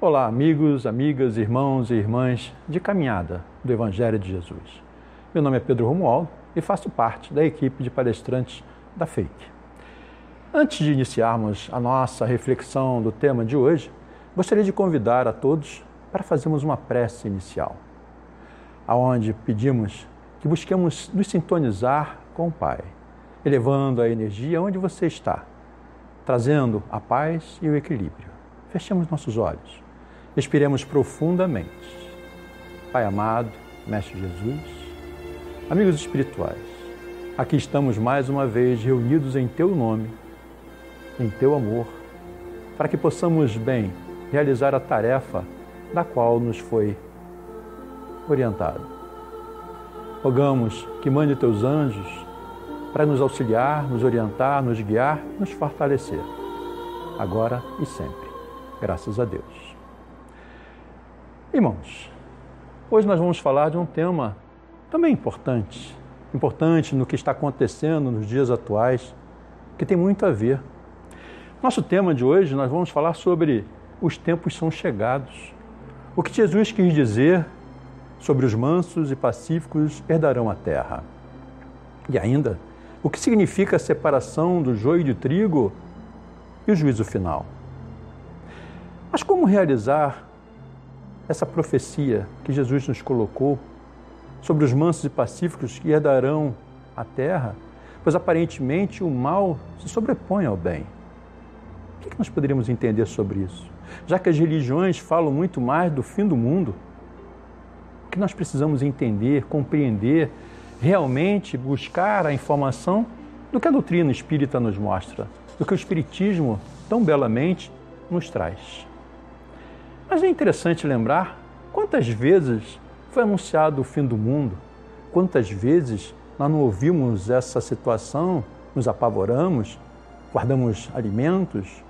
Olá, amigos, amigas, irmãos e irmãs de caminhada do Evangelho de Jesus. Meu nome é Pedro Romualdo e faço parte da equipe de palestrantes da FAKE. Antes de iniciarmos a nossa reflexão do tema de hoje, gostaria de convidar a todos para fazermos uma prece inicial, aonde pedimos que busquemos nos sintonizar com o Pai, elevando a energia onde você está, trazendo a paz e o equilíbrio. Fechemos nossos olhos, expiremos profundamente. Pai amado, Mestre Jesus, amigos espirituais, aqui estamos mais uma vez reunidos em Teu nome, em Teu amor, para que possamos bem realizar a tarefa da qual nos foi orientado. Rogamos que mande teus anjos para nos auxiliar, nos orientar, nos guiar, nos fortalecer, agora e sempre. Graças a Deus. Irmãos, hoje nós vamos falar de um tema também importante, importante no que está acontecendo nos dias atuais, que tem muito a ver. Nosso tema de hoje nós vamos falar sobre os tempos são chegados. O que Jesus quis dizer sobre os mansos e pacíficos herdarão a terra. E ainda, o que significa a separação do joio de trigo e o juízo final. Mas como realizar essa profecia que Jesus nos colocou sobre os mansos e pacíficos que herdarão a terra? Pois aparentemente o mal se sobrepõe ao bem. O que nós poderíamos entender sobre isso? Já que as religiões falam muito mais do fim do mundo, o que nós precisamos entender, compreender, realmente buscar a informação do que a doutrina espírita nos mostra, do que o Espiritismo tão belamente nos traz. Mas é interessante lembrar quantas vezes foi anunciado o fim do mundo, quantas vezes nós não ouvimos essa situação, nos apavoramos, guardamos alimentos,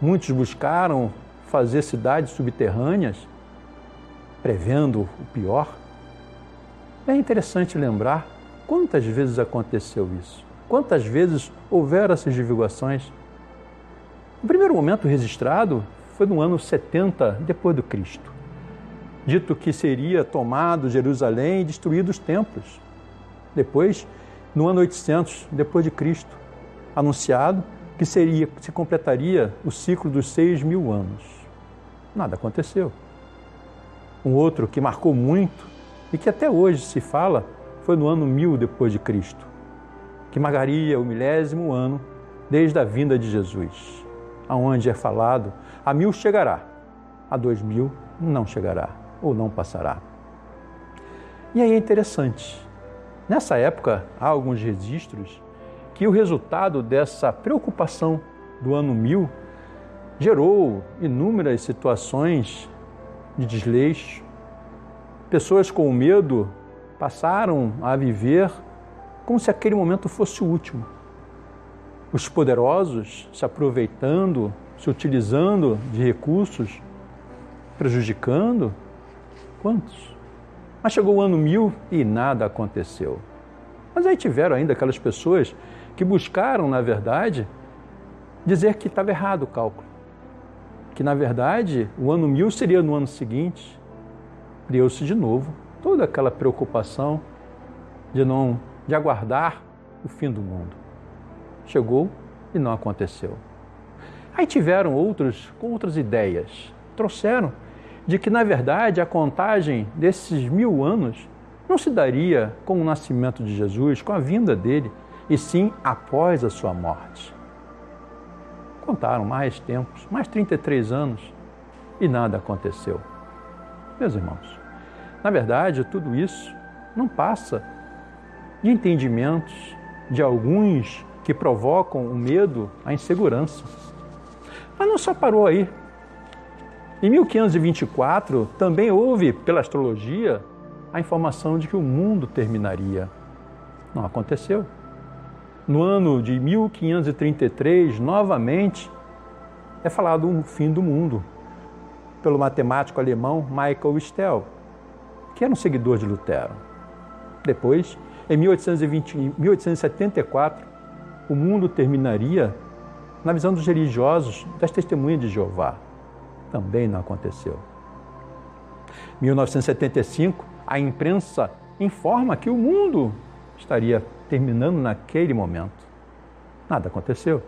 muitos buscaram fazer cidades subterrâneas, prevendo o pior. É interessante lembrar quantas vezes aconteceu isso, quantas vezes houveram essas divulgações. O primeiro momento registrado foi no ano 70 depois do Cristo. Dito que seria tomado Jerusalém e destruído os templos. Depois, no ano 800 depois de Cristo, anunciado que seria se completaria o ciclo dos seis mil anos. Nada aconteceu. Um outro que marcou muito e que até hoje se fala foi no ano mil depois de Cristo, que marcaria o milésimo ano desde a vinda de Jesus, aonde é falado a mil chegará, a dois mil não chegará ou não passará. E aí é interessante. Nessa época há alguns registros que o resultado dessa preocupação do ano mil gerou inúmeras situações de desleixo. Pessoas com medo passaram a viver como se aquele momento fosse o último. Os poderosos se aproveitando, se utilizando de recursos, prejudicando. Quantos? Mas chegou o ano mil e nada aconteceu. Mas aí tiveram ainda aquelas pessoas que buscaram, na verdade, dizer que estava errado o cálculo que na verdade o ano mil seria no ano seguinte. Criou-se de novo toda aquela preocupação de não de aguardar o fim do mundo. Chegou e não aconteceu. Aí tiveram outros com outras ideias, trouxeram de que na verdade a contagem desses mil anos não se daria com o nascimento de Jesus, com a vinda dele, e sim após a sua morte. Contaram mais tempos, mais 33 anos, e nada aconteceu. Meus irmãos, na verdade, tudo isso não passa de entendimentos de alguns que provocam o medo, a insegurança. Mas não só parou aí. Em 1524, também houve, pela astrologia, a informação de que o mundo terminaria. Não aconteceu no ano de 1533, novamente, é falado um fim do mundo pelo matemático alemão Michael Stel, que era um seguidor de Lutero. Depois, em 1820, 1874, o mundo terminaria na visão dos religiosos das testemunhas de Jeová. também não aconteceu. 1975, a imprensa informa que o mundo estaria terminando naquele momento. Nada aconteceu.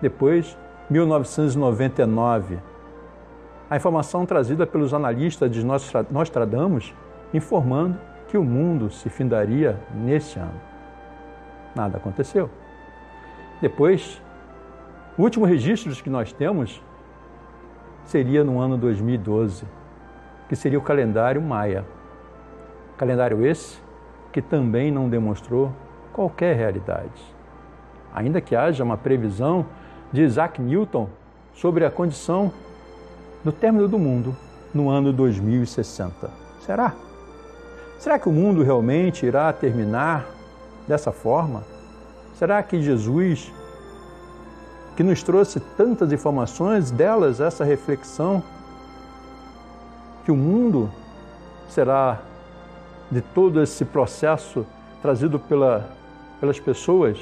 Depois, 1999, a informação trazida pelos analistas de Nostradamus informando que o mundo se findaria nesse ano. Nada aconteceu. Depois, o último registro que nós temos seria no ano 2012, que seria o calendário maia. Calendário esse que também não demonstrou qualquer realidade. Ainda que haja uma previsão de Isaac Newton sobre a condição do término do mundo no ano 2060. Será? Será que o mundo realmente irá terminar dessa forma? Será que Jesus, que nos trouxe tantas informações, delas essa reflexão, que o mundo será de todo esse processo trazido pela, pelas pessoas,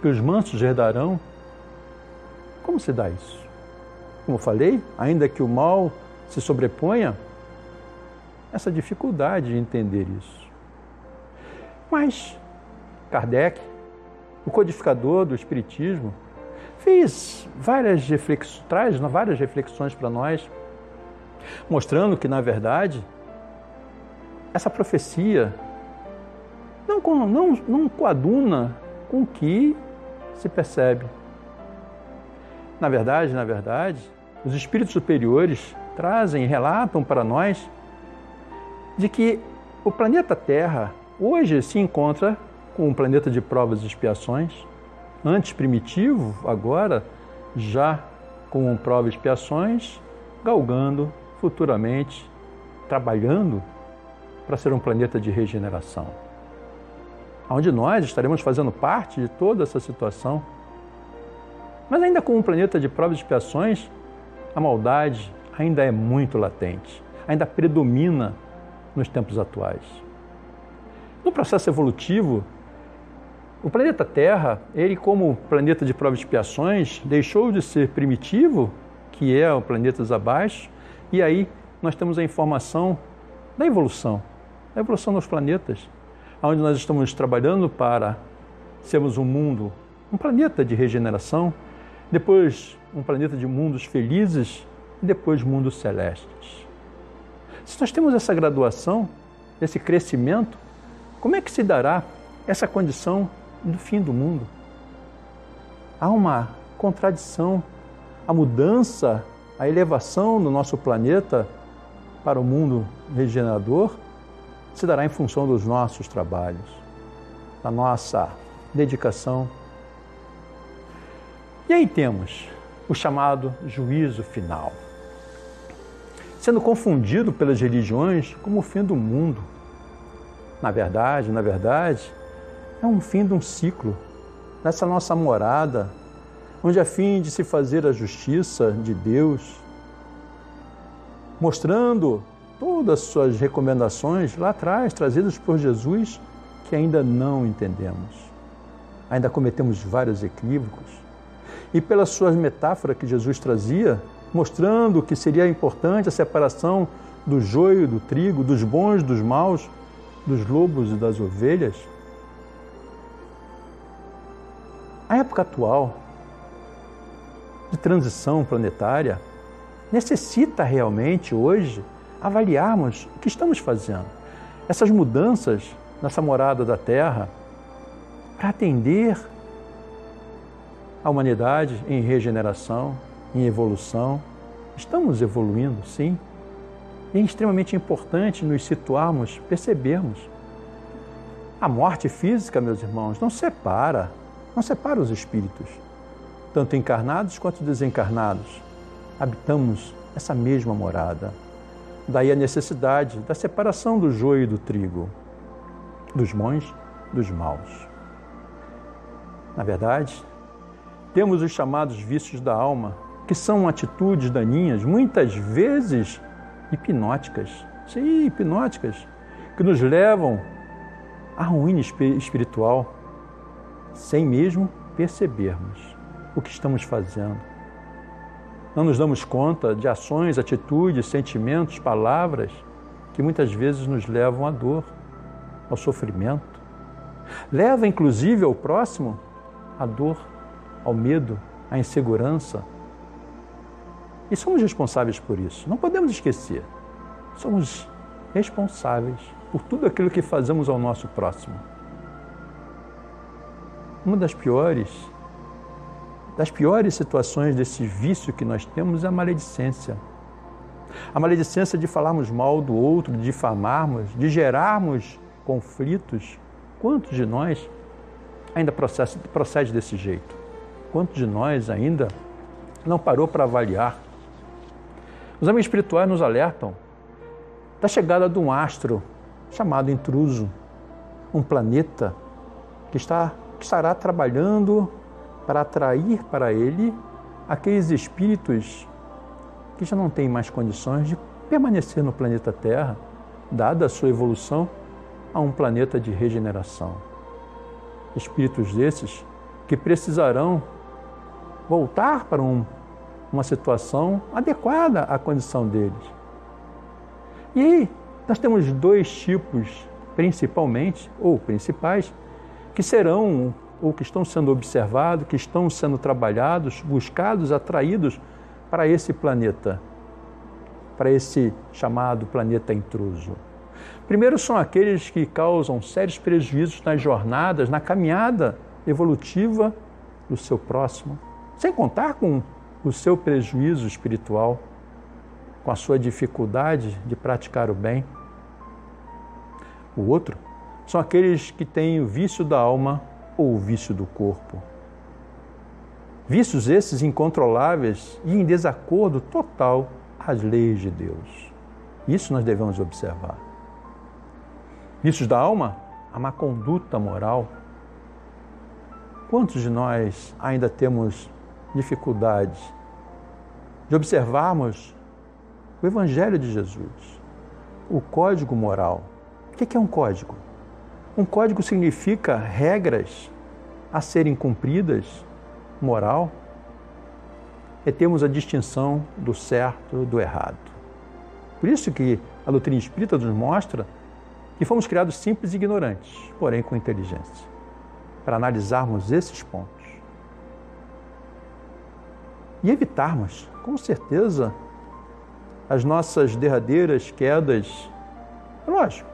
que os mansos herdarão? Como se dá isso? Como falei, ainda que o mal se sobreponha, essa dificuldade de entender isso. Mas Kardec, o codificador do Espiritismo, fez várias reflexões, traz várias reflexões para nós, mostrando que, na verdade, essa profecia não, não, não coaduna com o que se percebe. Na verdade, na verdade, os espíritos superiores trazem, relatam para nós de que o planeta Terra hoje se encontra um planeta de provas e expiações, antes primitivo, agora já com provas e expiações, galgando futuramente, trabalhando para ser um planeta de regeneração. Onde nós estaremos fazendo parte de toda essa situação. Mas ainda com um planeta de provas e expiações, a maldade ainda é muito latente, ainda predomina nos tempos atuais. No processo evolutivo, o planeta Terra, ele como planeta de provas e expiações, deixou de ser primitivo, que é o planeta abaixo, e aí nós temos a informação da evolução, da evolução dos planetas, onde nós estamos trabalhando para sermos um mundo, um planeta de regeneração, depois um planeta de mundos felizes e depois mundos celestes. Se nós temos essa graduação, esse crescimento, como é que se dará essa condição do fim do mundo? Há uma contradição, a mudança, a elevação do nosso planeta para o mundo regenerador se dará em função dos nossos trabalhos, da nossa dedicação. E aí temos o chamado juízo final sendo confundido pelas religiões como o fim do mundo. Na verdade, na verdade, é um fim de um ciclo, nessa nossa morada, onde a fim de se fazer a justiça de Deus, mostrando todas as suas recomendações lá atrás, trazidas por Jesus, que ainda não entendemos. Ainda cometemos vários equívocos. E pelas suas metáforas que Jesus trazia, mostrando que seria importante a separação do joio do trigo, dos bons dos maus, dos lobos e das ovelhas. A época atual de transição planetária necessita realmente hoje avaliarmos o que estamos fazendo. Essas mudanças nessa morada da Terra para atender a humanidade em regeneração, em evolução. Estamos evoluindo, sim. E é extremamente importante nos situarmos, percebermos. A morte física, meus irmãos, não separa, não separa os espíritos, tanto encarnados quanto desencarnados. Habitamos essa mesma morada. Daí a necessidade da separação do joio e do trigo, dos bons dos maus. Na verdade, temos os chamados vícios da alma, que são atitudes daninhas, muitas vezes hipnóticas. Sim, hipnóticas, que nos levam à ruína espiritual, sem mesmo percebermos o que estamos fazendo. Não nos damos conta de ações, atitudes, sentimentos, palavras que muitas vezes nos levam à dor, ao sofrimento. Leva inclusive ao próximo à dor, ao medo, à insegurança. E somos responsáveis por isso. Não podemos esquecer. Somos responsáveis por tudo aquilo que fazemos ao nosso próximo. Uma das piores das piores situações desse vício que nós temos é a maledicência. A maledicência de falarmos mal do outro, de difamarmos, de gerarmos conflitos. Quantos de nós ainda procede, procede desse jeito? Quantos de nós ainda não parou para avaliar? Os amigos espirituais nos alertam da chegada de um astro chamado intruso, um planeta que, está, estará trabalhando para atrair para ele aqueles espíritos que já não têm mais condições de permanecer no planeta Terra, dada a sua evolução a um planeta de regeneração. Espíritos desses que precisarão voltar para um, uma situação adequada à condição deles. E aí, nós temos dois tipos, principalmente, ou principais, que serão ou que estão sendo observados, que estão sendo trabalhados, buscados, atraídos para esse planeta, para esse chamado planeta intruso. Primeiro são aqueles que causam sérios prejuízos nas jornadas, na caminhada evolutiva do seu próximo, sem contar com o seu prejuízo espiritual, com a sua dificuldade de praticar o bem. O outro são aqueles que têm o vício da alma ou o vício do corpo. Vícios esses incontroláveis e em desacordo total às leis de Deus. Isso nós devemos observar. Vícios da alma, a má conduta moral. Quantos de nós ainda temos dificuldades de observarmos o Evangelho de Jesus, o código moral? O que é um código? Um código significa regras a serem cumpridas, moral. É termos a distinção do certo do errado. Por isso que a doutrina espírita nos mostra que fomos criados simples e ignorantes, porém com inteligência, para analisarmos esses pontos. E evitarmos, com certeza, as nossas derradeiras quedas. Lógico,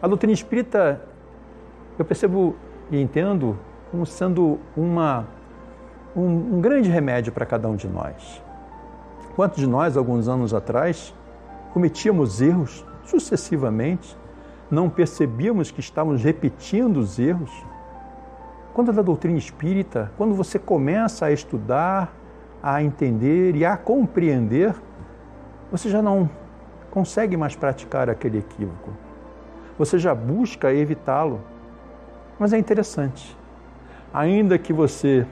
a doutrina espírita eu percebo e entendo como sendo uma, um, um grande remédio para cada um de nós. Quantos de nós, alguns anos atrás, cometíamos erros sucessivamente, não percebíamos que estávamos repetindo os erros? Quando é da doutrina espírita, quando você começa a estudar, a entender e a compreender, você já não consegue mais praticar aquele equívoco. Você já busca evitá-lo. Mas é interessante. Ainda que você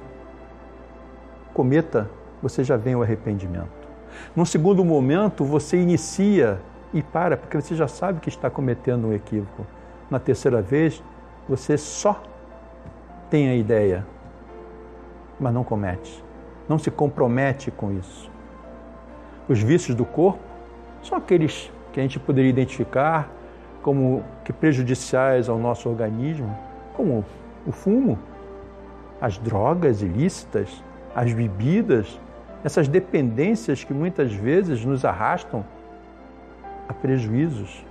cometa, você já vem o arrependimento. Num segundo momento, você inicia e para, porque você já sabe que está cometendo um equívoco. Na terceira vez, você só tem a ideia, mas não comete. Não se compromete com isso. Os vícios do corpo são aqueles que a gente poderia identificar como que prejudiciais ao nosso organismo, como o fumo, as drogas ilícitas, as bebidas, essas dependências que muitas vezes nos arrastam a prejuízos,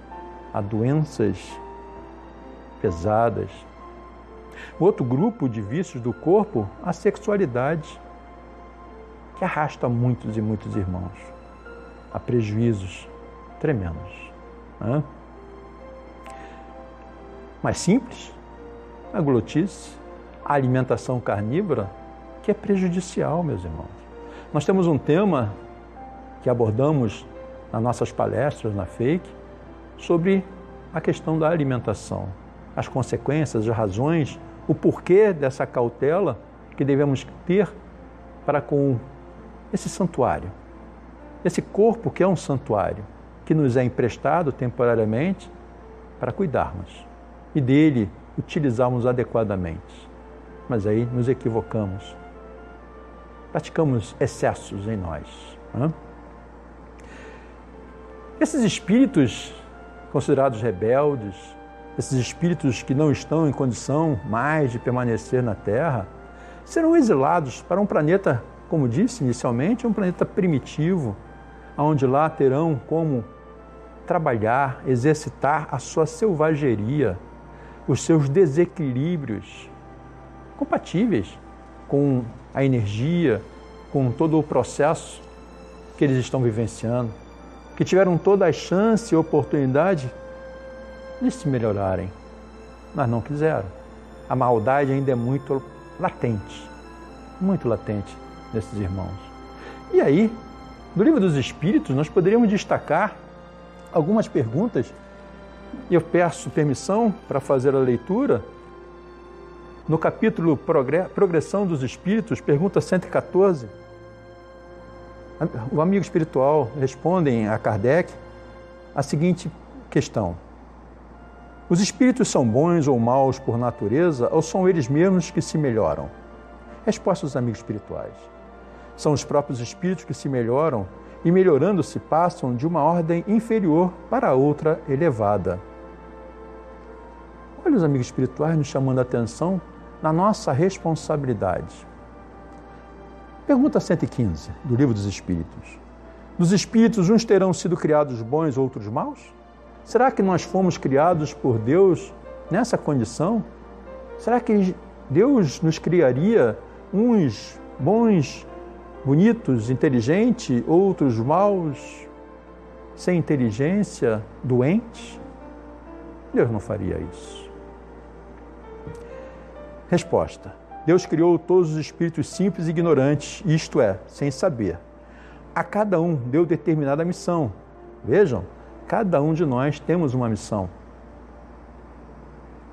a doenças pesadas. Outro grupo de vícios do corpo, a sexualidade, que arrasta muitos e muitos irmãos a prejuízos tremendos. Né? Mais simples, a glotice, a alimentação carnívora, que é prejudicial, meus irmãos. Nós temos um tema que abordamos nas nossas palestras na FAKE sobre a questão da alimentação, as consequências, as razões, o porquê dessa cautela que devemos ter para com esse santuário, esse corpo que é um santuário, que nos é emprestado temporariamente para cuidarmos e dele utilizarmos adequadamente. Mas aí nos equivocamos. Praticamos excessos em nós. Né? Esses espíritos considerados rebeldes, esses espíritos que não estão em condição mais de permanecer na Terra, serão exilados para um planeta, como disse inicialmente, um planeta primitivo, onde lá terão como trabalhar, exercitar a sua selvageria, os seus desequilíbrios compatíveis com a energia, com todo o processo que eles estão vivenciando, que tiveram toda a chance e oportunidade de se melhorarem, mas não quiseram. A maldade ainda é muito latente, muito latente nesses irmãos. E aí, no livro dos Espíritos, nós poderíamos destacar algumas perguntas, eu peço permissão para fazer a leitura. No capítulo Progressão dos Espíritos, pergunta 114, o amigo espiritual responde a Kardec a seguinte questão: Os espíritos são bons ou maus por natureza ou são eles mesmos que se melhoram? Resposta dos amigos espirituais: São os próprios espíritos que se melhoram e, melhorando-se, passam de uma ordem inferior para outra elevada. Olha os amigos espirituais nos chamando a atenção na nossa responsabilidade. Pergunta 115 do Livro dos Espíritos. Dos espíritos, uns terão sido criados bons, outros maus? Será que nós fomos criados por Deus nessa condição? Será que Deus nos criaria uns bons, bonitos, inteligentes, outros maus, sem inteligência, doentes? Deus não faria isso. Resposta: Deus criou todos os espíritos simples e ignorantes, isto é, sem saber. A cada um deu determinada missão. Vejam, cada um de nós temos uma missão.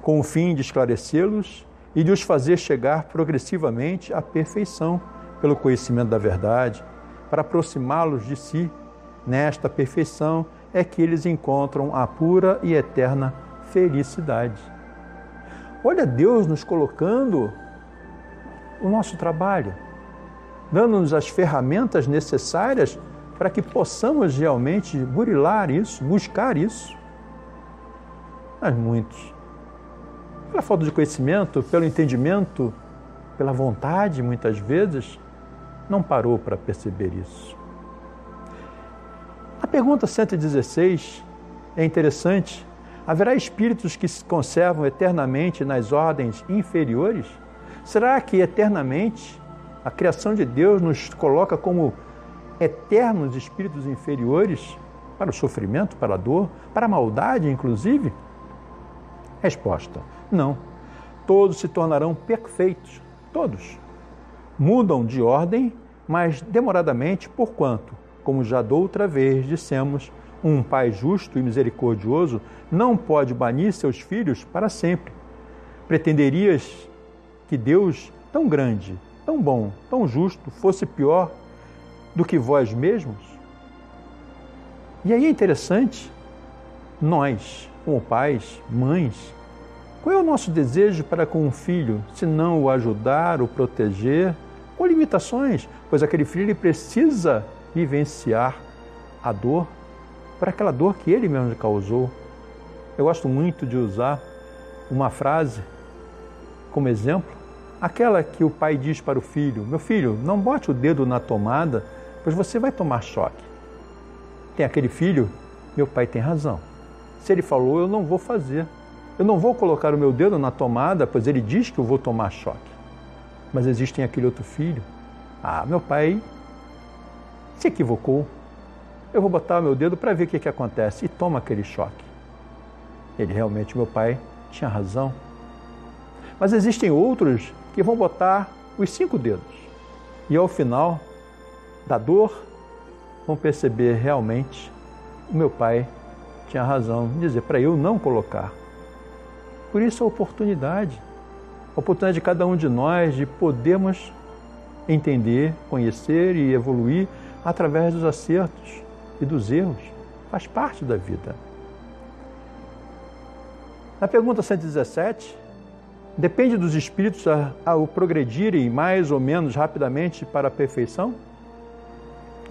Com o fim de esclarecê-los e de os fazer chegar progressivamente à perfeição pelo conhecimento da verdade, para aproximá-los de si. Nesta perfeição é que eles encontram a pura e eterna felicidade. Olha Deus nos colocando o nosso trabalho, dando-nos as ferramentas necessárias para que possamos realmente burilar isso, buscar isso. Mas muitos, pela falta de conhecimento, pelo entendimento, pela vontade, muitas vezes, não parou para perceber isso. A pergunta 116 é interessante. Haverá espíritos que se conservam eternamente nas ordens inferiores? Será que eternamente a criação de Deus nos coloca como eternos espíritos inferiores para o sofrimento, para a dor, para a maldade, inclusive? Resposta: não. Todos se tornarão perfeitos, todos. Mudam de ordem, mas demoradamente, porquanto, como já da outra vez dissemos, um pai justo e misericordioso não pode banir seus filhos para sempre. Pretenderias que Deus, tão grande, tão bom, tão justo, fosse pior do que vós mesmos? E aí é interessante, nós, como pais, mães, qual é o nosso desejo para com um filho, se não o ajudar, o proteger, com limitações, pois aquele filho ele precisa vivenciar a dor para aquela dor que ele mesmo causou. Eu gosto muito de usar uma frase como exemplo Aquela que o pai diz para o filho: Meu filho, não bote o dedo na tomada, pois você vai tomar choque. Tem aquele filho, meu pai tem razão. Se ele falou, eu não vou fazer. Eu não vou colocar o meu dedo na tomada, pois ele diz que eu vou tomar choque. Mas existe aquele outro filho. Ah, meu pai se equivocou. Eu vou botar o meu dedo para ver o que, que acontece. E toma aquele choque. Ele realmente, meu pai, tinha razão. Mas existem outros que vão botar os cinco dedos. E ao final da dor, vão perceber realmente o meu pai tinha razão em dizer para eu não colocar. Por isso a oportunidade, a oportunidade de cada um de nós de podermos entender, conhecer e evoluir através dos acertos e dos erros. Faz parte da vida. Na pergunta 117, Depende dos espíritos ao progredirem mais ou menos rapidamente para a perfeição?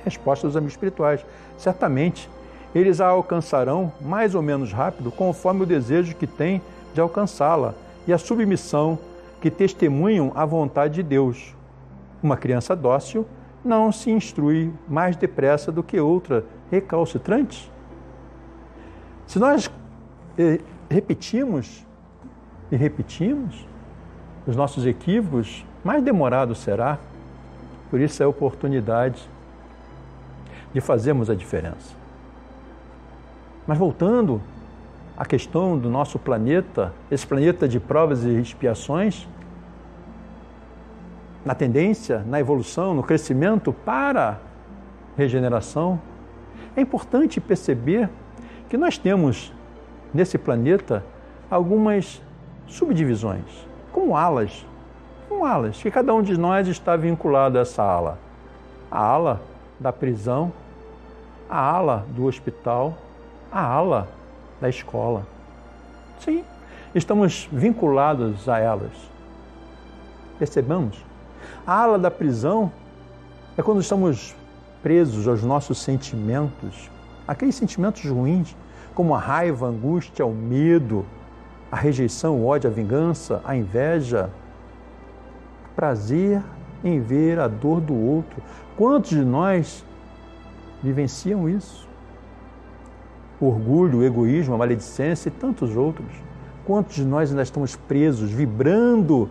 Resposta dos amigos espirituais. Certamente, eles a alcançarão mais ou menos rápido conforme o desejo que têm de alcançá-la e a submissão que testemunham a vontade de Deus. Uma criança dócil não se instrui mais depressa do que outra recalcitrante. Se nós eh, repetimos e repetimos os nossos equívocos, mais demorado será. Por isso é a oportunidade de fazermos a diferença. Mas voltando à questão do nosso planeta, esse planeta de provas e expiações, na tendência, na evolução, no crescimento para regeneração, é importante perceber que nós temos nesse planeta algumas subdivisões, como alas, como alas, que cada um de nós está vinculado a essa ala. A ala da prisão, a ala do hospital, a ala da escola. Sim, estamos vinculados a elas. Percebamos? A ala da prisão é quando estamos presos aos nossos sentimentos, aqueles sentimentos ruins, como a raiva, a angústia, o medo, a rejeição, o ódio, a vingança, a inveja, prazer em ver a dor do outro. Quantos de nós vivenciam isso? O orgulho, o egoísmo, a maledicência e tantos outros. Quantos de nós ainda estamos presos, vibrando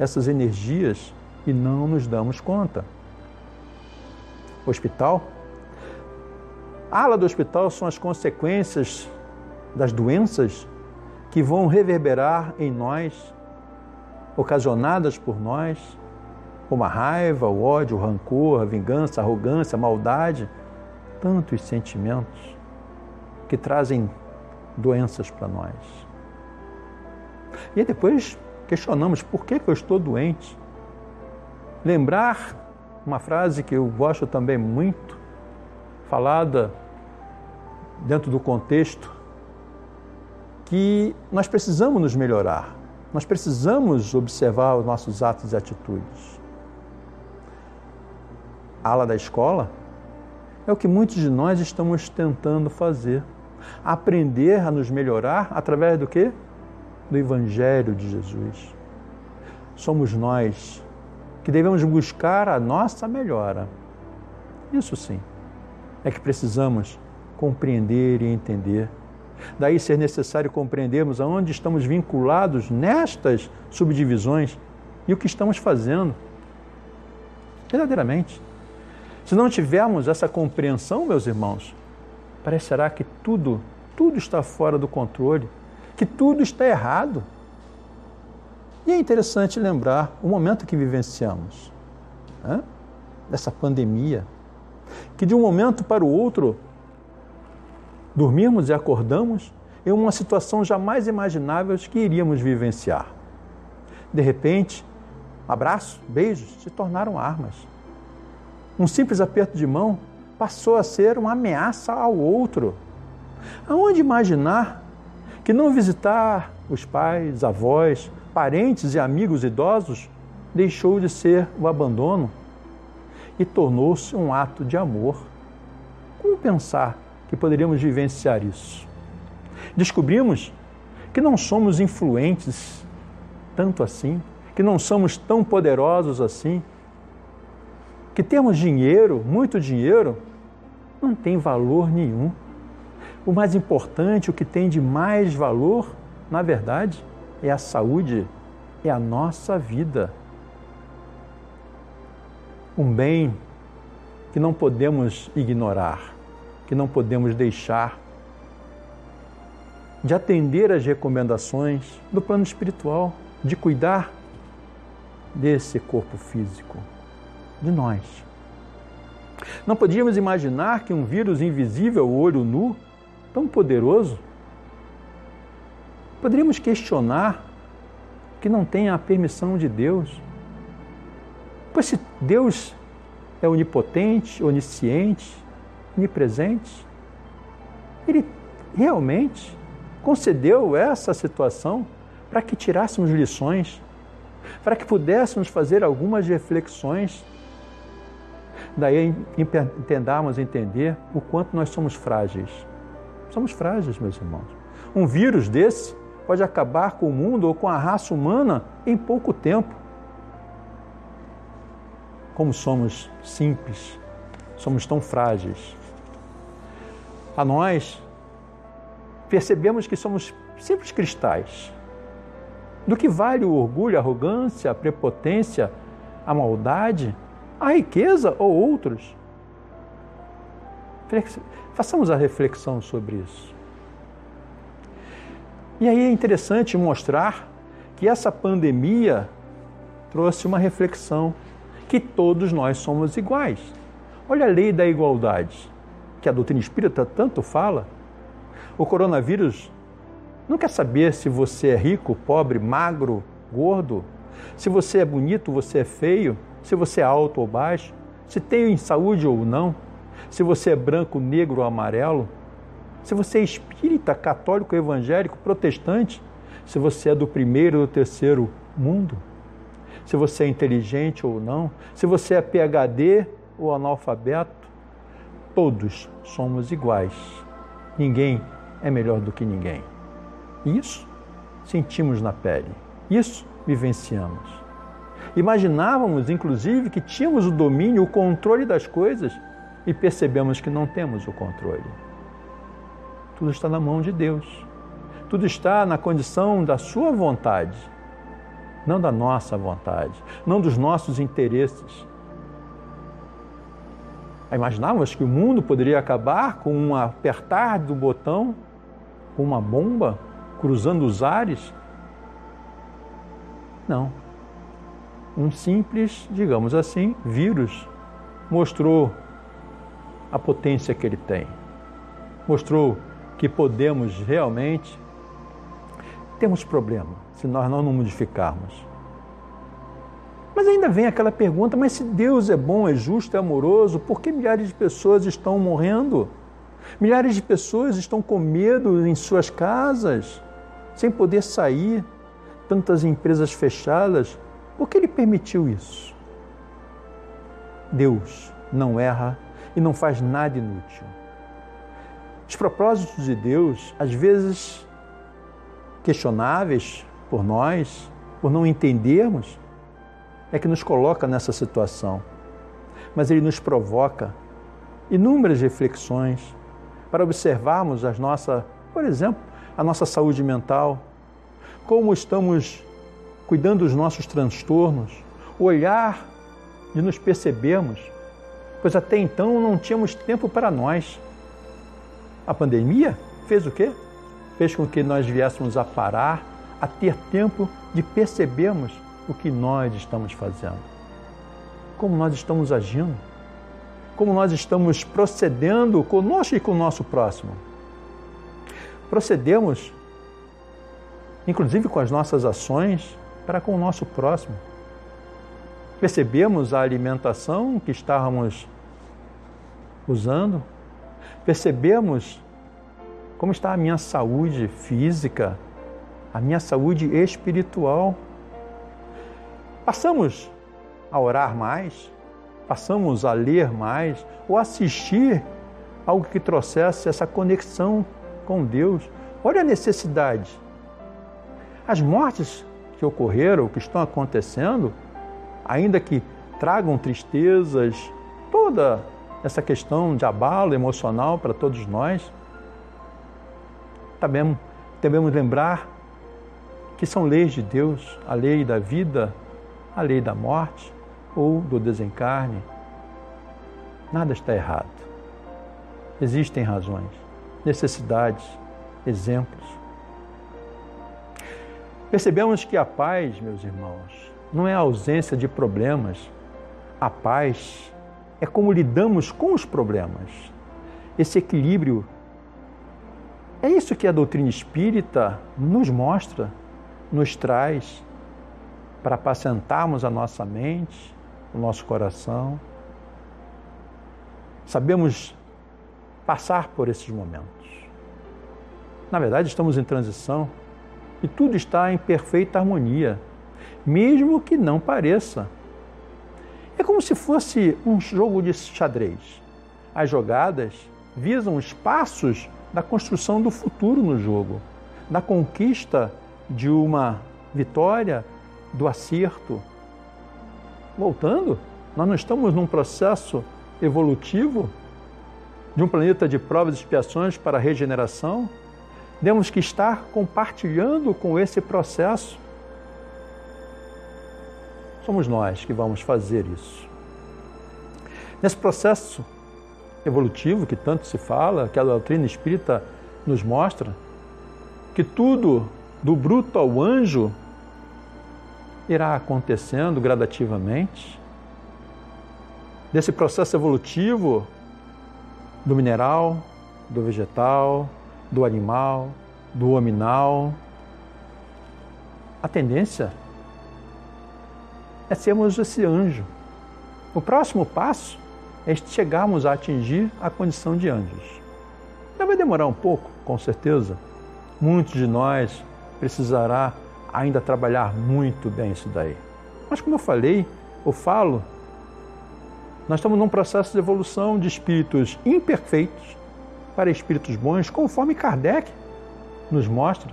essas energias e não nos damos conta? Hospital. A ala do hospital são as consequências das doenças que vão reverberar em nós, ocasionadas por nós, como a raiva, o ódio, o rancor, a vingança, a arrogância, a maldade, tantos sentimentos que trazem doenças para nós. E depois questionamos por que, que eu estou doente. Lembrar uma frase que eu gosto também muito, falada dentro do contexto que nós precisamos nos melhorar, nós precisamos observar os nossos atos e atitudes. A ala da escola é o que muitos de nós estamos tentando fazer. Aprender a nos melhorar através do quê? Do Evangelho de Jesus. Somos nós que devemos buscar a nossa melhora. Isso sim, é que precisamos compreender e entender Daí ser necessário compreendermos aonde estamos vinculados nestas subdivisões e o que estamos fazendo. Verdadeiramente. Se não tivermos essa compreensão, meus irmãos, parecerá que tudo, tudo está fora do controle, que tudo está errado. E é interessante lembrar o momento que vivenciamos, né? dessa pandemia, que de um momento para o outro dormimos e acordamos em uma situação jamais imaginável que iríamos vivenciar. De repente, abraços, beijos se tornaram armas. Um simples aperto de mão passou a ser uma ameaça ao outro. Aonde imaginar que não visitar os pais, avós, parentes e amigos idosos deixou de ser o abandono e tornou-se um ato de amor? Como pensar que poderíamos vivenciar isso. Descobrimos que não somos influentes tanto assim, que não somos tão poderosos assim, que temos dinheiro, muito dinheiro, não tem valor nenhum. O mais importante, o que tem de mais valor, na verdade, é a saúde, é a nossa vida. Um bem que não podemos ignorar que não podemos deixar de atender às recomendações do plano espiritual, de cuidar desse corpo físico, de nós. Não podíamos imaginar que um vírus invisível, olho nu, tão poderoso, poderíamos questionar que não tenha a permissão de Deus. Pois se Deus é onipotente, onisciente, onipresente. Ele realmente concedeu essa situação para que tirássemos lições, para que pudéssemos fazer algumas reflexões. Daí entendarmos entender o quanto nós somos frágeis. Somos frágeis, meus irmãos. Um vírus desse pode acabar com o mundo ou com a raça humana em pouco tempo. Como somos simples, somos tão frágeis. A nós, percebemos que somos simples cristais. Do que vale o orgulho, a arrogância, a prepotência, a maldade, a riqueza ou outros? Façamos a reflexão sobre isso. E aí é interessante mostrar que essa pandemia trouxe uma reflexão que todos nós somos iguais. Olha a lei da igualdade, que a doutrina espírita tanto fala. O coronavírus não quer saber se você é rico, pobre, magro, gordo, se você é bonito, você é feio, se você é alto ou baixo, se tem saúde ou não, se você é branco, negro ou amarelo, se você é espírita, católico, evangélico, protestante, se você é do primeiro ou do terceiro mundo, se você é inteligente ou não, se você é PhD ou analfabeto, todos somos iguais. Ninguém é melhor do que ninguém. Isso sentimos na pele. Isso vivenciamos. Imaginávamos, inclusive, que tínhamos o domínio, o controle das coisas e percebemos que não temos o controle. Tudo está na mão de Deus. Tudo está na condição da Sua vontade, não da nossa vontade, não dos nossos interesses. Imaginávamos que o mundo poderia acabar com um apertar do botão, com uma bomba cruzando os ares? Não. Um simples, digamos assim, vírus mostrou a potência que ele tem. Mostrou que podemos realmente temos problema se nós não nos modificarmos. Mas ainda vem aquela pergunta: mas se Deus é bom, é justo, é amoroso, por que milhares de pessoas estão morrendo? Milhares de pessoas estão com medo em suas casas, sem poder sair, tantas empresas fechadas. Por que ele permitiu isso? Deus não erra e não faz nada inútil. Os propósitos de Deus, às vezes questionáveis por nós, por não entendermos, é que nos coloca nessa situação. Mas ele nos provoca inúmeras reflexões para observarmos as nossas, por exemplo, a nossa saúde mental, como estamos cuidando dos nossos transtornos, olhar e nos percebermmos, pois até então não tínhamos tempo para nós. A pandemia fez o quê? Fez com que nós viéssemos a parar, a ter tempo de percebermos o que nós estamos fazendo, como nós estamos agindo, como nós estamos procedendo conosco e com o nosso próximo. Procedemos, inclusive com as nossas ações, para com o nosso próximo. Percebemos a alimentação que estávamos usando, percebemos como está a minha saúde física, a minha saúde espiritual. Passamos a orar mais, passamos a ler mais ou assistir algo que trouxesse essa conexão com Deus. Olha a necessidade. As mortes que ocorreram, que estão acontecendo, ainda que tragam tristezas, toda essa questão de abalo emocional para todos nós, também devemos lembrar que são leis de Deus, a lei da vida, a lei da morte ou do desencarne. Nada está errado. Existem razões, necessidades, exemplos. Percebemos que a paz, meus irmãos, não é a ausência de problemas. A paz é como lidamos com os problemas. Esse equilíbrio é isso que a doutrina espírita nos mostra, nos traz para apacentarmos a nossa mente, o nosso coração. Sabemos passar por esses momentos. Na verdade, estamos em transição e tudo está em perfeita harmonia, mesmo que não pareça. É como se fosse um jogo de xadrez. As jogadas visam os passos da construção do futuro no jogo, da conquista de uma vitória, do acerto. Voltando, nós não estamos num processo evolutivo de um planeta de provas e expiações para a regeneração? Temos que estar compartilhando com esse processo. Somos nós que vamos fazer isso. Nesse processo evolutivo que tanto se fala, que a doutrina espírita nos mostra, que tudo, do bruto ao anjo, irá acontecendo gradativamente. Desse processo evolutivo do mineral, do vegetal, do animal, do hominal. A tendência é sermos esse anjo. O próximo passo é chegarmos a atingir a condição de anjos. Já vai demorar um pouco, com certeza. Muitos de nós precisará ainda trabalhar muito bem isso daí. Mas como eu falei, eu falo, nós estamos num processo de evolução de espíritos imperfeitos para espíritos bons, conforme Kardec nos mostra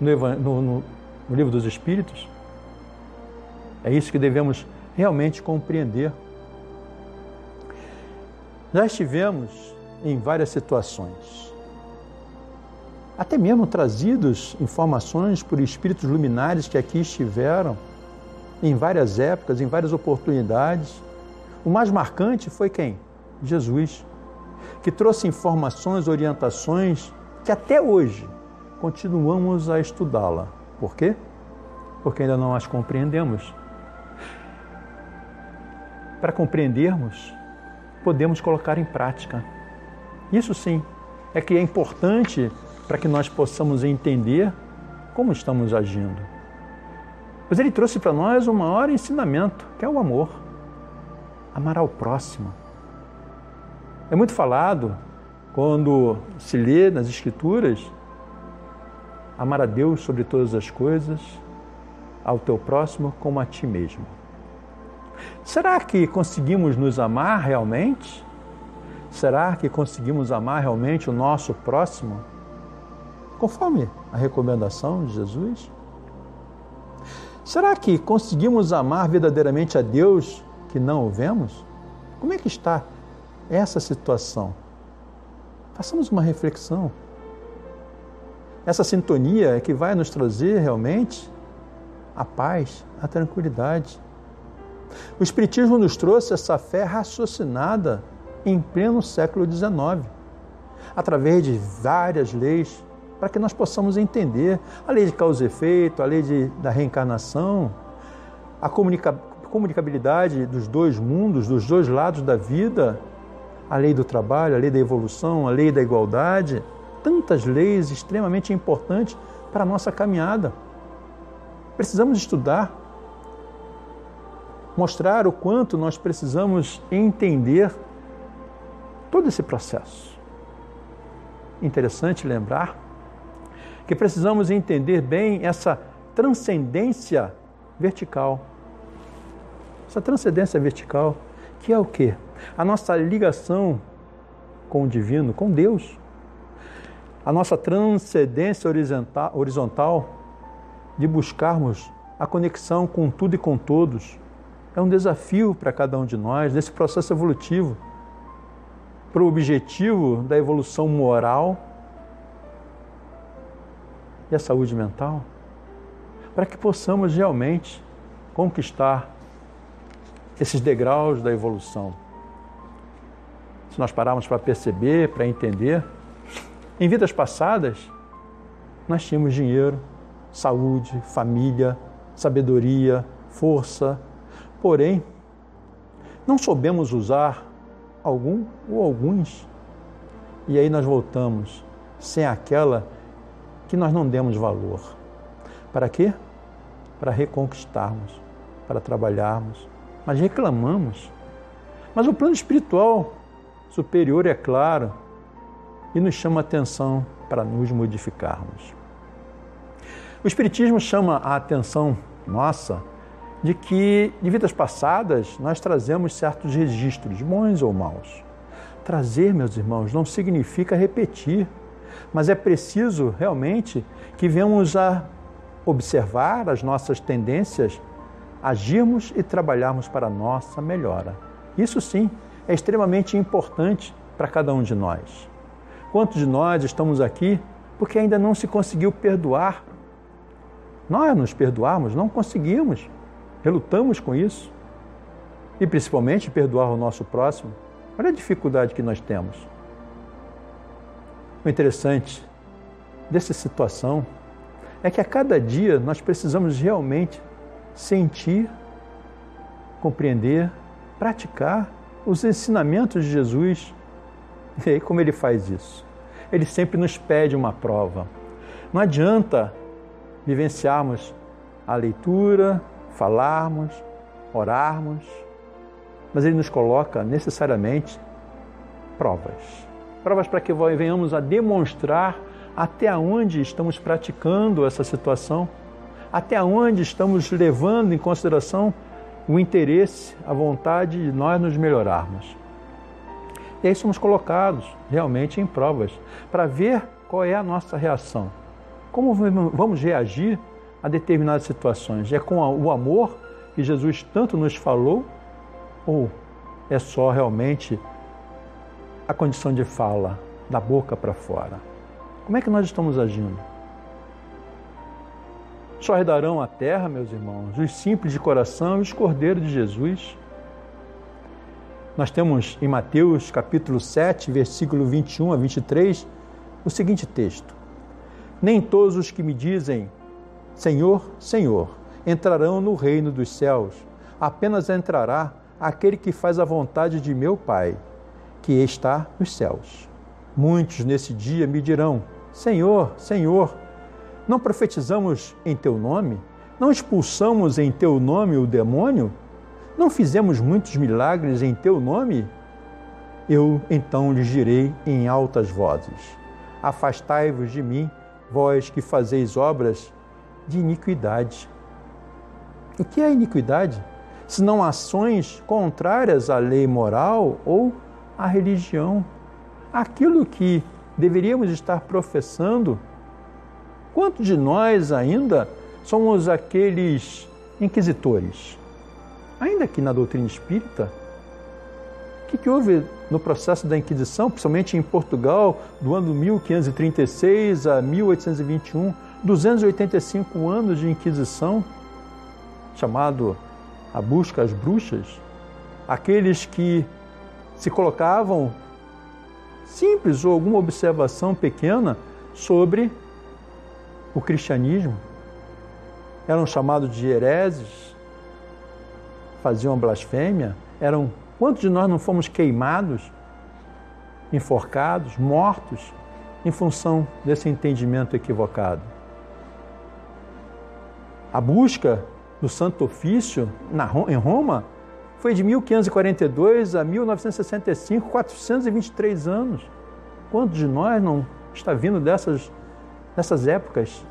no, no, no, livro dos Espíritos. É isso que devemos realmente compreender. Já estivemos em várias situações, até mesmo trazidos informações por espíritos luminares que aqui estiveram em várias épocas, em várias oportunidades. O mais marcante foi quem? Jesus que trouxe informações, orientações que até hoje continuamos a estudá-la. Por quê? Porque ainda não as compreendemos. Para compreendermos, podemos colocar em prática. Isso sim é que é importante para que nós possamos entender como estamos agindo. Pois ele trouxe para nós o maior ensinamento, que é o amor. Amar ao próximo é muito falado quando se lê nas Escrituras amar a Deus sobre todas as coisas, ao teu próximo como a ti mesmo. Será que conseguimos nos amar realmente? Será que conseguimos amar realmente o nosso próximo? Conforme a recomendação de Jesus? Será que conseguimos amar verdadeiramente a Deus que não o vemos? Como é que está essa situação. Façamos uma reflexão. Essa sintonia é que vai nos trazer realmente a paz, a tranquilidade. O Espiritismo nos trouxe essa fé raciocinada em pleno século XIX, através de várias leis, para que nós possamos entender a lei de causa e efeito, a lei de, da reencarnação, a comunica, comunicabilidade dos dois mundos, dos dois lados da vida, a lei do trabalho, a lei da evolução, a lei da igualdade, tantas leis extremamente importantes para a nossa caminhada. Precisamos estudar, mostrar o quanto nós precisamos entender todo esse processo. Interessante lembrar que precisamos entender bem essa transcendência vertical. Essa transcendência vertical, que é o quê? A nossa ligação com o divino, com Deus, a nossa transcendência horizontal de buscarmos a conexão com tudo e com todos. É um desafio para cada um de nós nesse processo evolutivo, para o objetivo da evolução moral e a saúde mental, para que possamos realmente conquistar esses degraus da evolução se nós pararmos para perceber, para entender, em vidas passadas, nós tínhamos dinheiro, saúde, família, sabedoria, força. Porém, não soubemos usar algum ou alguns. E aí nós voltamos sem aquela que nós não demos valor. Para quê? Para reconquistarmos, para trabalharmos. Mas reclamamos. Mas o plano espiritual superior, é claro, e nos chama a atenção para nos modificarmos. O Espiritismo chama a atenção nossa de que de vidas passadas nós trazemos certos registros, bons ou maus. Trazer, meus irmãos, não significa repetir, mas é preciso realmente que venhamos a observar as nossas tendências, agirmos e trabalharmos para a nossa melhora. Isso sim é extremamente importante para cada um de nós. Quantos de nós estamos aqui porque ainda não se conseguiu perdoar? Nós nos perdoarmos, não conseguimos, relutamos com isso. E principalmente perdoar o nosso próximo. Olha a dificuldade que nós temos. O interessante dessa situação é que a cada dia nós precisamos realmente sentir, compreender, praticar os ensinamentos de Jesus. E aí, como ele faz isso? Ele sempre nos pede uma prova. Não adianta vivenciarmos a leitura, falarmos, orarmos, mas ele nos coloca necessariamente provas. Provas para que venhamos a demonstrar até onde estamos praticando essa situação, até onde estamos levando em consideração o interesse, a vontade de nós nos melhorarmos. E aí somos colocados realmente em provas para ver qual é a nossa reação. Como vamos reagir a determinadas situações? É com o amor que Jesus tanto nos falou ou é só realmente a condição de fala, da boca para fora? Como é que nós estamos agindo? Só herdarão a terra, meus irmãos, os simples de coração e os cordeiros de Jesus. Nós temos em Mateus capítulo 7, versículo 21 a 23, o seguinte texto: Nem todos os que me dizem Senhor, Senhor, entrarão no reino dos céus, apenas entrará aquele que faz a vontade de meu Pai, que está nos céus. Muitos nesse dia me dirão: Senhor, Senhor, não profetizamos em teu nome? Não expulsamos em teu nome o demônio? Não fizemos muitos milagres em teu nome? Eu então lhes direi em altas vozes: Afastai-vos de mim, vós que fazeis obras de iniquidade. O que é iniquidade? Senão ações contrárias à lei moral ou à religião. Aquilo que deveríamos estar professando. Quantos de nós ainda somos aqueles inquisitores? Ainda que na doutrina espírita, o que, que houve no processo da Inquisição, principalmente em Portugal, do ano 1536 a 1821, 285 anos de Inquisição, chamado a busca às bruxas, aqueles que se colocavam simples ou alguma observação pequena sobre o cristianismo. Eram chamados de hereses, faziam blasfêmia, eram quantos de nós não fomos queimados, enforcados, mortos em função desse entendimento equivocado? A busca do Santo Ofício na, em Roma foi de 1542 a 1965, 423 anos. Quantos de nós não está vindo dessas, dessas épocas?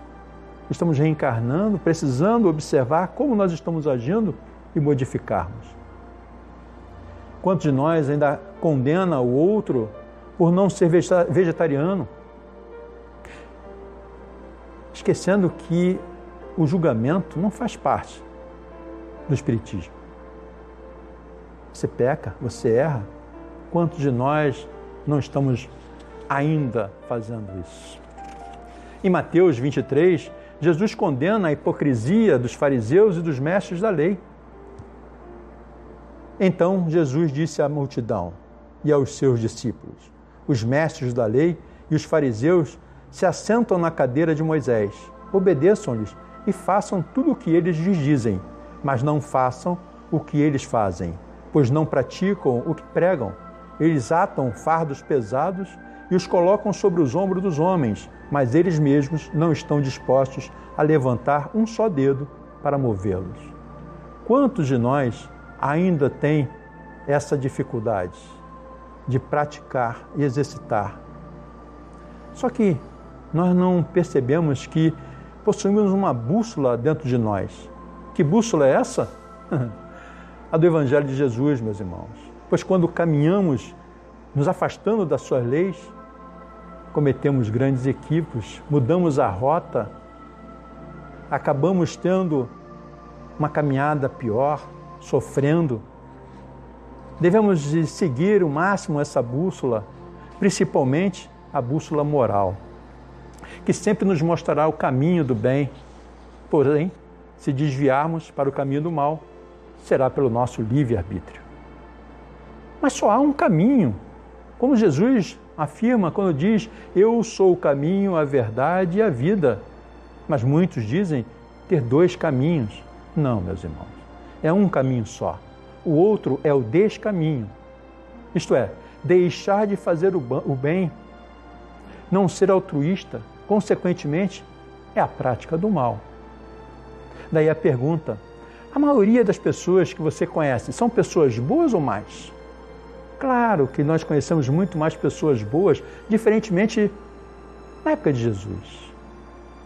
Estamos reencarnando, precisando observar como nós estamos agindo e modificarmos. Quantos de nós ainda condena o outro por não ser vegetariano? Esquecendo que o julgamento não faz parte do Espiritismo. Você peca, você erra. Quantos de nós não estamos ainda fazendo isso? Em Mateus 23, Jesus condena a hipocrisia dos fariseus e dos mestres da lei. Então Jesus disse à multidão e aos seus discípulos: Os mestres da lei e os fariseus se assentam na cadeira de Moisés. Obedeçam-lhes e façam tudo o que eles lhes dizem, mas não façam o que eles fazem pois não praticam o que pregam. Eles atam fardos pesados e os colocam sobre os ombros dos homens, mas eles mesmos não estão dispostos a levantar um só dedo para movê-los. Quantos de nós ainda têm essa dificuldade de praticar e exercitar? Só que nós não percebemos que possuímos uma bússola dentro de nós. Que bússola é essa? A do Evangelho de Jesus, meus irmãos. Pois quando caminhamos nos afastando das suas leis, cometemos grandes equívocos, mudamos a rota, acabamos tendo uma caminhada pior, sofrendo. Devemos seguir o máximo essa bússola, principalmente a bússola moral, que sempre nos mostrará o caminho do bem. Porém, se desviarmos para o caminho do mal, será pelo nosso livre-arbítrio. Mas só há um caminho, como Jesus afirma quando diz: Eu sou o caminho, a verdade e a vida. Mas muitos dizem ter dois caminhos. Não, meus irmãos, é um caminho só. O outro é o descaminho. Isto é, deixar de fazer o bem, não ser altruísta, consequentemente, é a prática do mal. Daí a pergunta: a maioria das pessoas que você conhece são pessoas boas ou mais? Claro que nós conhecemos muito mais pessoas boas, diferentemente na época de Jesus.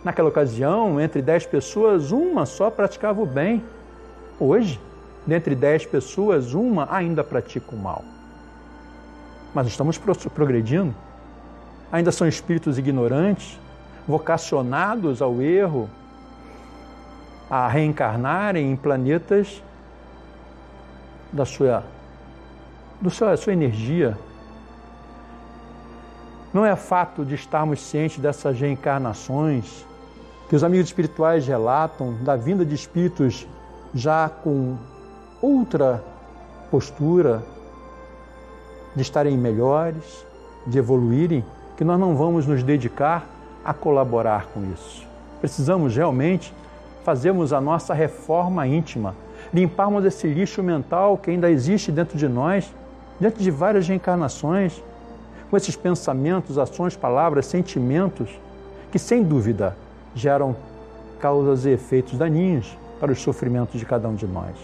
Naquela ocasião, entre dez pessoas, uma só praticava o bem. Hoje, dentre dez pessoas, uma ainda pratica o mal. Mas estamos progredindo. Ainda são espíritos ignorantes, vocacionados ao erro, a reencarnarem em planetas da sua, do seu, da sua energia. Não é fato de estarmos cientes dessas reencarnações que os amigos espirituais relatam da vinda de espíritos já com outra postura, de estarem melhores, de evoluírem, que nós não vamos nos dedicar a colaborar com isso. Precisamos realmente fazermos a nossa reforma íntima, limparmos esse lixo mental que ainda existe dentro de nós, dentro de várias reencarnações, com esses pensamentos, ações, palavras, sentimentos que, sem dúvida, geram causas e efeitos daninhos para os sofrimentos de cada um de nós.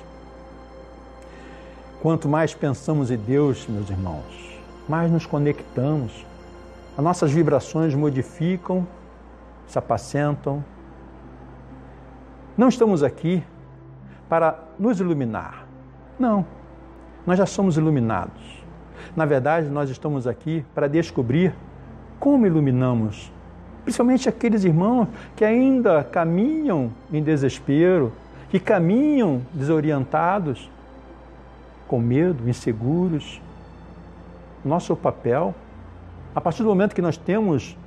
Quanto mais pensamos em Deus, meus irmãos, mais nos conectamos. As nossas vibrações modificam, se apacentam, não estamos aqui para nos iluminar. Não, nós já somos iluminados. Na verdade, nós estamos aqui para descobrir como iluminamos, principalmente aqueles irmãos que ainda caminham em desespero, que caminham desorientados, com medo, inseguros. Nosso papel, a partir do momento que nós temos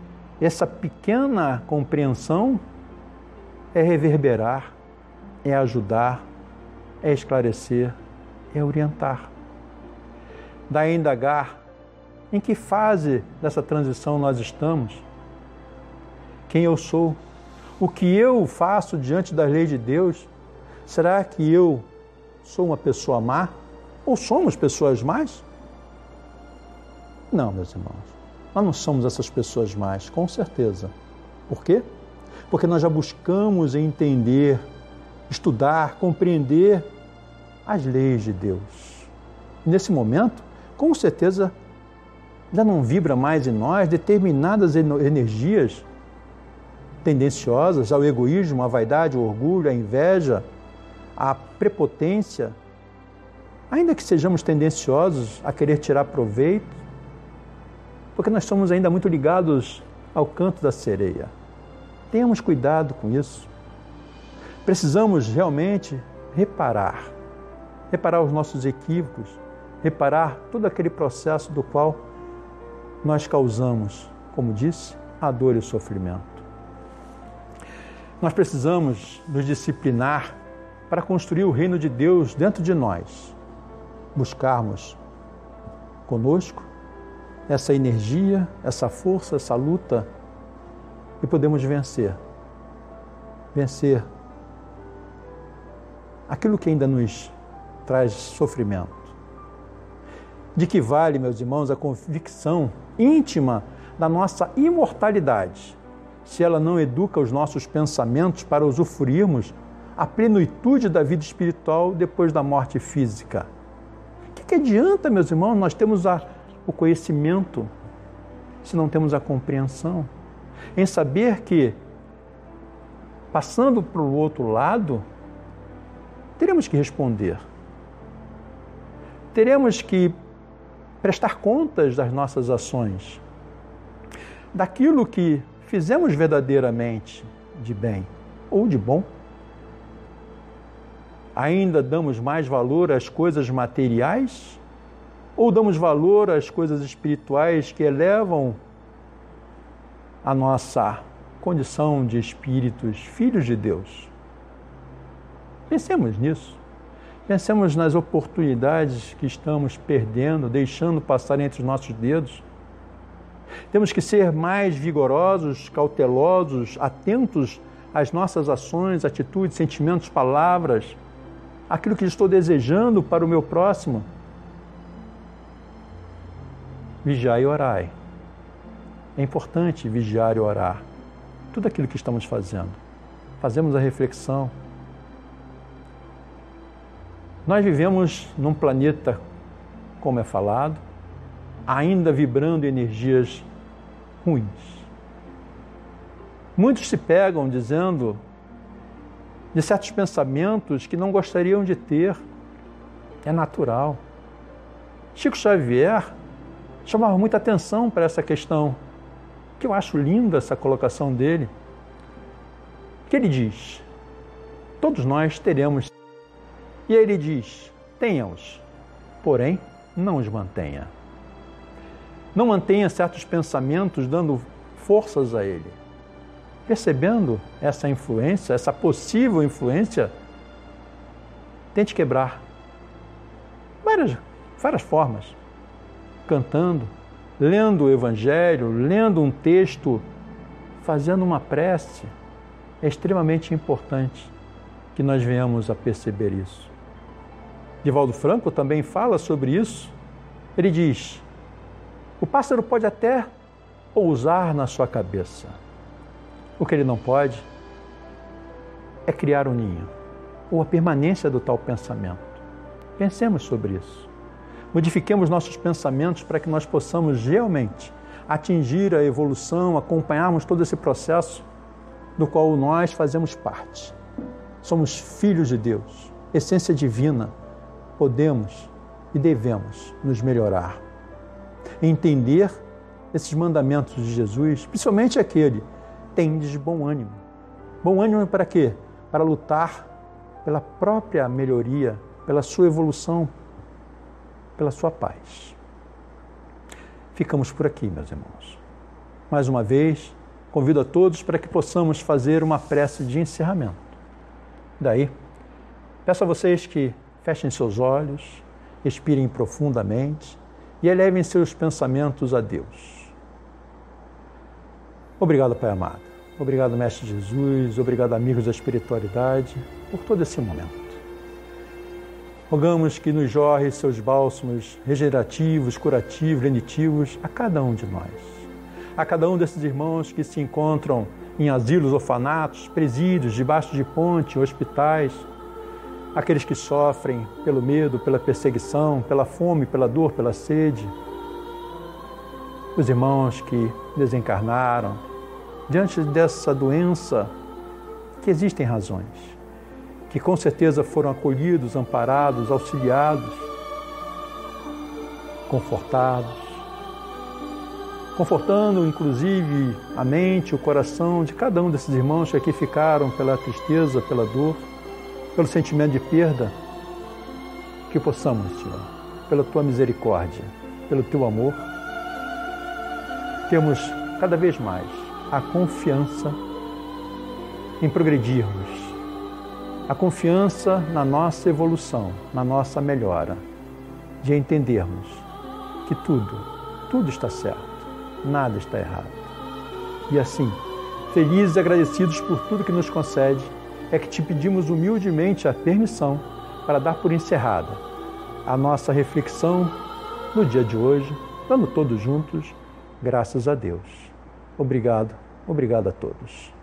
essa pequena compreensão, é reverberar, é ajudar, é esclarecer, é orientar. Daí indagar em que fase dessa transição nós estamos, quem eu sou, o que eu faço diante da lei de Deus. Será que eu sou uma pessoa má? Ou somos pessoas más? Não, meus irmãos, nós não somos essas pessoas más, com certeza. Por quê? porque nós já buscamos entender, estudar, compreender as leis de Deus. Nesse momento, com certeza, já não vibra mais em nós determinadas energias tendenciosas ao egoísmo, à vaidade, ao orgulho, à inveja, à prepotência, ainda que sejamos tendenciosos a querer tirar proveito, porque nós somos ainda muito ligados ao canto da sereia. Tenhamos cuidado com isso. Precisamos realmente reparar, reparar os nossos equívocos, reparar todo aquele processo do qual nós causamos, como disse, a dor e o sofrimento. Nós precisamos nos disciplinar para construir o reino de Deus dentro de nós, buscarmos conosco essa energia, essa força, essa luta e podemos vencer. Vencer aquilo que ainda nos traz sofrimento. De que vale, meus irmãos, a convicção íntima da nossa imortalidade, se ela não educa os nossos pensamentos para usufruirmos a plenitude da vida espiritual depois da morte física? O que, que adianta, meus irmãos, nós temos a, o conhecimento se não temos a compreensão? em saber que, passando para o outro lado, teremos que responder. Teremos que prestar contas das nossas ações, daquilo que fizemos verdadeiramente de bem ou de bom. Ainda damos mais valor às coisas materiais ou damos valor às coisas espirituais que elevam a nossa condição de espíritos, filhos de Deus? Pensemos nisso. Pensemos nas oportunidades que estamos perdendo, deixando passar entre os nossos dedos. Temos que ser mais vigorosos, cautelosos, atentos às nossas ações, atitudes, sentimentos, palavras, aquilo que estou desejando para o meu próximo. Vigiai e orai. É importante vigiar e orar. Tudo aquilo que estamos fazendo. Fazemos a reflexão, nós vivemos num planeta, como é falado, ainda vibrando energias ruins. Muitos se pegam dizendo de certos pensamentos que não gostariam de ter. É natural. Chico Xavier chamava muita atenção para essa questão, que eu acho linda essa colocação dele. Que ele diz: todos nós teremos e ele diz: tenha-os, porém não os mantenha. Não mantenha certos pensamentos dando forças a ele. Percebendo essa influência, essa possível influência, tente quebrar. Várias, várias formas. Cantando, lendo o Evangelho, lendo um texto, fazendo uma prece. É extremamente importante que nós venhamos a perceber isso. Divaldo Franco também fala sobre isso. Ele diz: o pássaro pode até pousar na sua cabeça. O que ele não pode é criar um ninho ou a permanência do tal pensamento. Pensemos sobre isso. Modifiquemos nossos pensamentos para que nós possamos realmente atingir a evolução, acompanharmos todo esse processo do qual nós fazemos parte. Somos filhos de Deus, essência divina podemos e devemos nos melhorar. Entender esses mandamentos de Jesus, principalmente aquele, tendes bom ânimo. Bom ânimo para quê? Para lutar pela própria melhoria, pela sua evolução, pela sua paz. Ficamos por aqui, meus irmãos. Mais uma vez, convido a todos para que possamos fazer uma prece de encerramento. Daí, peço a vocês que Fechem seus olhos, expirem profundamente e elevem seus pensamentos a Deus. Obrigado, Pai amado. Obrigado, Mestre Jesus. Obrigado, amigos da espiritualidade, por todo esse momento. Rogamos que nos jorre seus bálsamos regenerativos, curativos, lenitivos a cada um de nós. A cada um desses irmãos que se encontram em asilos, orfanatos, presídios, debaixo de ponte, hospitais, aqueles que sofrem pelo medo, pela perseguição, pela fome, pela dor, pela sede, os irmãos que desencarnaram, diante dessa doença, que existem razões, que com certeza foram acolhidos, amparados, auxiliados, confortados, confortando inclusive a mente, o coração de cada um desses irmãos que aqui ficaram pela tristeza, pela dor pelo sentimento de perda, que possamos, Senhor, pela tua misericórdia, pelo teu amor, temos cada vez mais a confiança em progredirmos, a confiança na nossa evolução, na nossa melhora, de entendermos que tudo, tudo está certo, nada está errado. E assim, felizes e agradecidos por tudo que nos concede, é que te pedimos humildemente a permissão para dar por encerrada a nossa reflexão no dia de hoje, dando todos juntos graças a Deus. Obrigado, obrigado a todos.